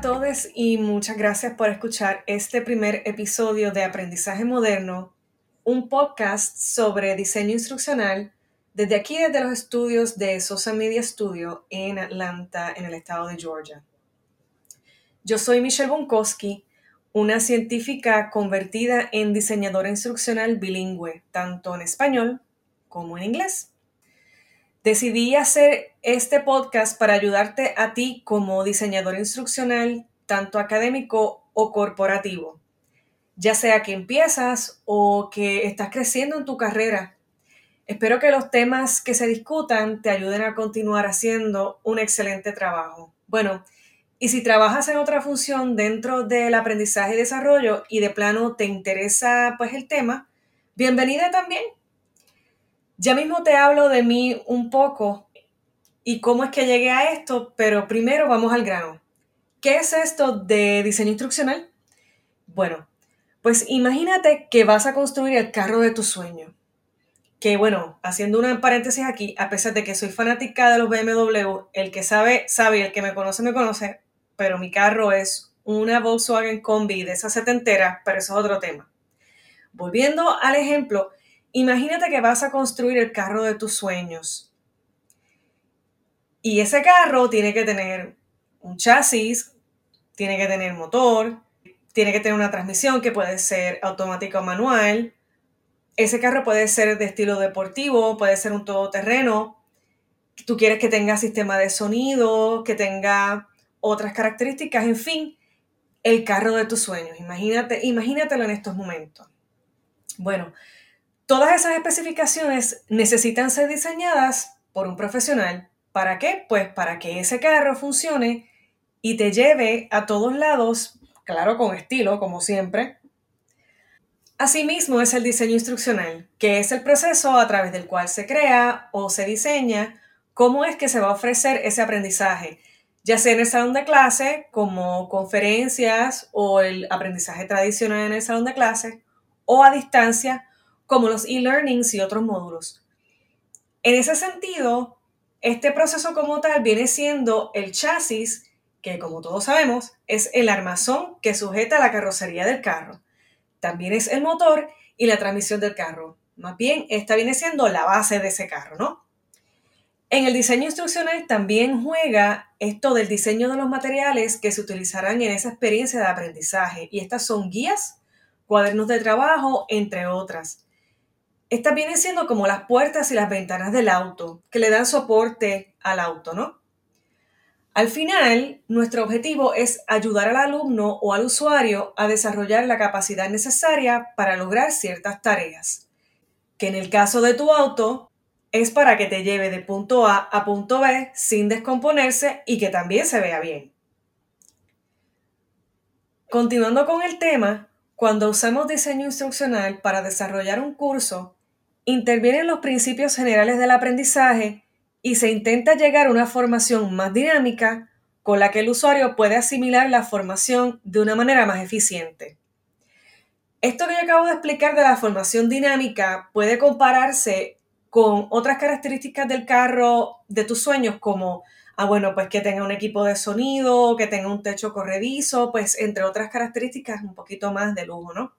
tardes y muchas gracias por escuchar este primer episodio de Aprendizaje Moderno, un podcast sobre diseño instruccional desde aquí, desde los estudios de Sosa Media Studio en Atlanta, en el estado de Georgia. Yo soy Michelle Bonkowski, una científica convertida en diseñadora instruccional bilingüe, tanto en español como en inglés. Decidí hacer este podcast para ayudarte a ti como diseñador instruccional, tanto académico o corporativo, ya sea que empiezas o que estás creciendo en tu carrera. Espero que los temas que se discutan te ayuden a continuar haciendo un excelente trabajo. Bueno, y si trabajas en otra función dentro del aprendizaje y desarrollo y de plano te interesa pues el tema, bienvenida también. Ya mismo te hablo de mí un poco y cómo es que llegué a esto, pero primero vamos al grano. ¿Qué es esto de diseño instruccional? Bueno, pues imagínate que vas a construir el carro de tu sueño. Que bueno, haciendo una paréntesis aquí, a pesar de que soy fanática de los BMW, el que sabe, sabe y el que me conoce, me conoce, pero mi carro es una Volkswagen Combi de esa setentera, pero eso es otro tema. Volviendo al ejemplo, Imagínate que vas a construir el carro de tus sueños. Y ese carro tiene que tener un chasis, tiene que tener motor, tiene que tener una transmisión que puede ser automática o manual. Ese carro puede ser de estilo deportivo, puede ser un todoterreno. Tú quieres que tenga sistema de sonido, que tenga otras características, en fin, el carro de tus sueños. Imagínate, imagínatelo en estos momentos. Bueno, Todas esas especificaciones necesitan ser diseñadas por un profesional. ¿Para qué? Pues para que ese carro funcione y te lleve a todos lados, claro, con estilo, como siempre. Asimismo es el diseño instruccional, que es el proceso a través del cual se crea o se diseña cómo es que se va a ofrecer ese aprendizaje, ya sea en el salón de clase, como conferencias o el aprendizaje tradicional en el salón de clase, o a distancia, como los e-learnings y otros módulos. En ese sentido, este proceso como tal viene siendo el chasis, que como todos sabemos es el armazón que sujeta la carrocería del carro. También es el motor y la transmisión del carro. Más bien, esta viene siendo la base de ese carro, ¿no? En el diseño instruccional también juega esto del diseño de los materiales que se utilizarán en esa experiencia de aprendizaje. Y estas son guías, cuadernos de trabajo, entre otras. Estas vienen siendo como las puertas y las ventanas del auto, que le dan soporte al auto, ¿no? Al final, nuestro objetivo es ayudar al alumno o al usuario a desarrollar la capacidad necesaria para lograr ciertas tareas, que en el caso de tu auto es para que te lleve de punto A a punto B sin descomponerse y que también se vea bien. Continuando con el tema, cuando usamos diseño instruccional para desarrollar un curso, intervienen los principios generales del aprendizaje y se intenta llegar a una formación más dinámica con la que el usuario puede asimilar la formación de una manera más eficiente. Esto que yo acabo de explicar de la formación dinámica puede compararse con otras características del carro de tus sueños como, ah, bueno, pues que tenga un equipo de sonido, que tenga un techo corredizo, pues entre otras características un poquito más de lujo, ¿no?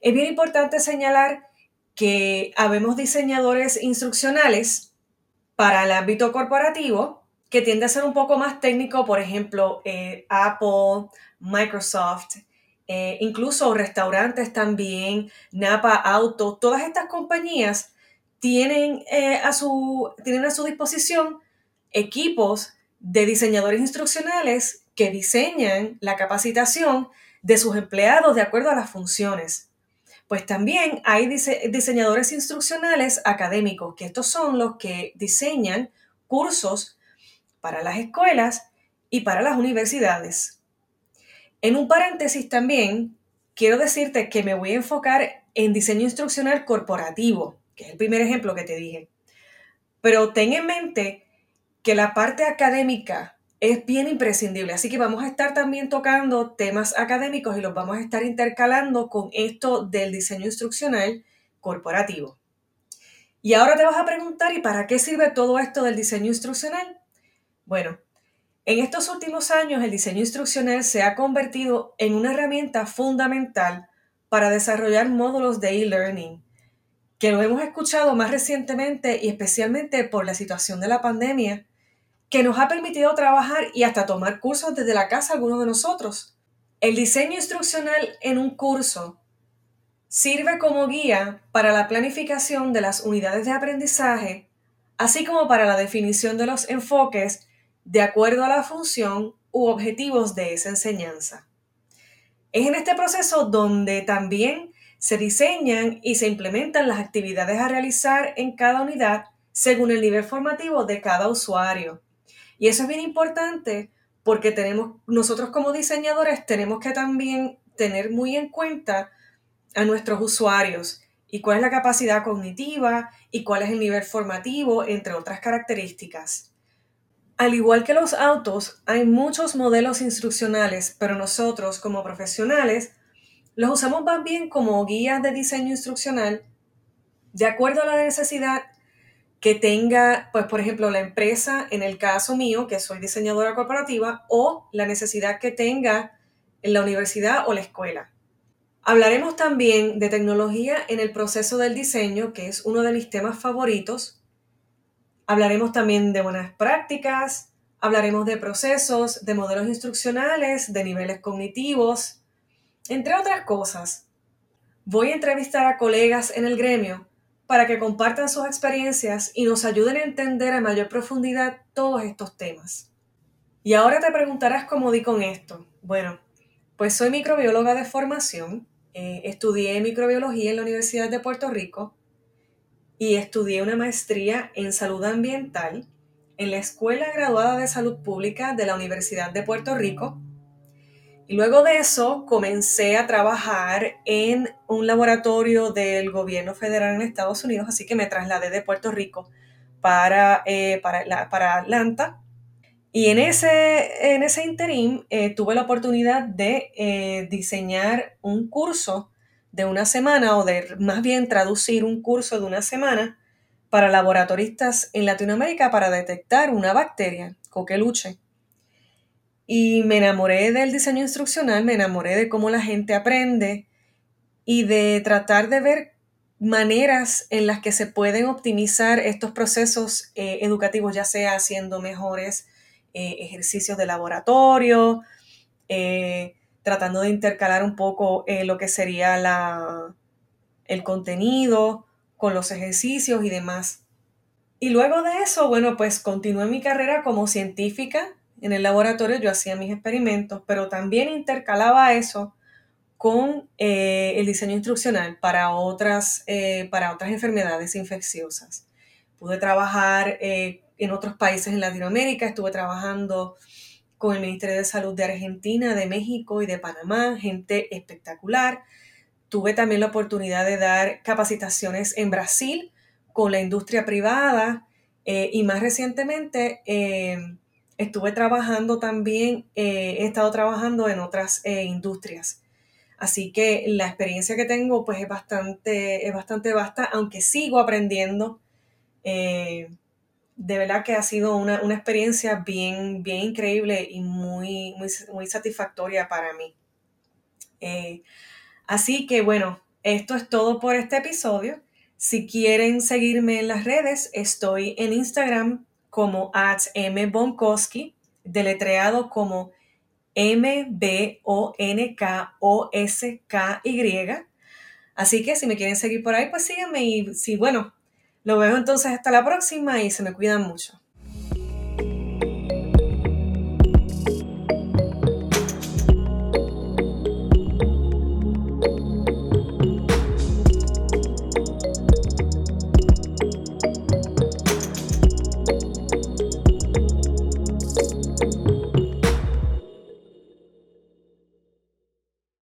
Es bien importante señalar que habemos diseñadores instruccionales para el ámbito corporativo que tiende a ser un poco más técnico, por ejemplo, eh, Apple, Microsoft, eh, incluso restaurantes también, Napa Auto, todas estas compañías tienen, eh, a su, tienen a su disposición equipos de diseñadores instruccionales que diseñan la capacitación de sus empleados de acuerdo a las funciones. Pues también hay diseñadores instruccionales académicos, que estos son los que diseñan cursos para las escuelas y para las universidades. En un paréntesis también, quiero decirte que me voy a enfocar en diseño instruccional corporativo, que es el primer ejemplo que te dije. Pero ten en mente que la parte académica es bien imprescindible. Así que vamos a estar también tocando temas académicos y los vamos a estar intercalando con esto del diseño instruccional corporativo. Y ahora te vas a preguntar, ¿y para qué sirve todo esto del diseño instruccional? Bueno, En estos últimos años, el diseño instruccional se ha convertido en una herramienta fundamental para desarrollar módulos de e-learning, que lo hemos escuchado más recientemente y especialmente por la situación de la pandemia, que nos ha permitido trabajar y hasta tomar cursos desde la casa algunos de nosotros. El diseño instruccional en un curso sirve como guía para la planificación de las unidades de aprendizaje, así como para la definición de los enfoques de acuerdo a la función u objetivos de esa enseñanza. Es en este proceso donde también se diseñan y se implementan las actividades a realizar en cada unidad según el nivel formativo de cada usuario. Y eso es bien importante porque tenemos, nosotros como diseñadores tenemos que también tener muy en cuenta a nuestros usuarios y cuál es la capacidad cognitiva y cuál es el nivel formativo, entre otras características. Al igual que los autos, hay muchos modelos instruccionales, pero nosotros como profesionales los usamos más bien como guías de diseño instruccional de acuerdo a la necesidad que tenga, pues por ejemplo, la empresa, en el caso mío, que soy diseñadora corporativa, o la necesidad que tenga en la universidad o la escuela. Hablaremos también de tecnología en el proceso del diseño, que es uno de mis temas favoritos, Hablaremos también de buenas prácticas, hablaremos de procesos, de modelos instruccionales, de niveles cognitivos, entre otras cosas. Voy a entrevistar a colegas en el gremio para que compartan sus experiencias y nos ayuden a entender a mayor profundidad todos estos temas. Y ahora te preguntarás cómo di con esto. Bueno, pues soy microbióloga de formación, eh, estudié microbiología en la Universidad de Puerto Rico y estudié una maestría en salud ambiental en la Escuela Graduada de Salud Pública de la Universidad de Puerto Rico. Y luego de eso comencé a trabajar en un laboratorio del gobierno federal en Estados Unidos, así que me trasladé de Puerto Rico para, eh, para, Atlanta. Y en ese, en ese interim eh, tuve la oportunidad de eh, diseñar un curso de una semana o de más bien traducir un curso de una semana para laboratoristas en Latinoamérica para detectar una bacteria, coqueluche. Y me enamoré del diseño instruccional, me enamoré de cómo la gente aprende y de tratar de ver maneras en las que se pueden optimizar estos procesos eh, educativos, ya sea haciendo mejores eh, ejercicios de laboratorio, eh, tratando de intercalar un poco lo que sería la, el contenido con los ejercicios y demás. Y luego de eso, bueno, pues continué mi carrera como científica. En el laboratorio yo hacía mis experimentos, pero también intercalaba eso con eh, el diseño instruccional para otras, eh, para otras enfermedades infecciosas. Pude trabajar en otros países en Latinoamérica, estuve trabajando con el Ministerio de Salud de Argentina, de México y de Panamá, gente espectacular. Tuve también la oportunidad de dar capacitaciones en Brasil con la industria privada eh, y más recientemente em, estuve trabajando también, eh, he estado trabajando en otras eh, industrias. Así que la experiencia que tengo pues es bastante, es bastante vasta, aunque sigo aprendiendo de verdad que ha sido una, experiencia bien, bien increíble y muy, muy, satisfactoria para mí. Eh, así que bueno, esto es todo por este episodio. Si quieren seguirme en las redes, estoy en Instagram como at mbonkowski, deletreado como M-B-O-N-K-O-S-K-Y. Así que si me quieren seguir por ahí, pues síganme y si, bueno, lo veo entonces hasta la próxima y se me cuidan mucho.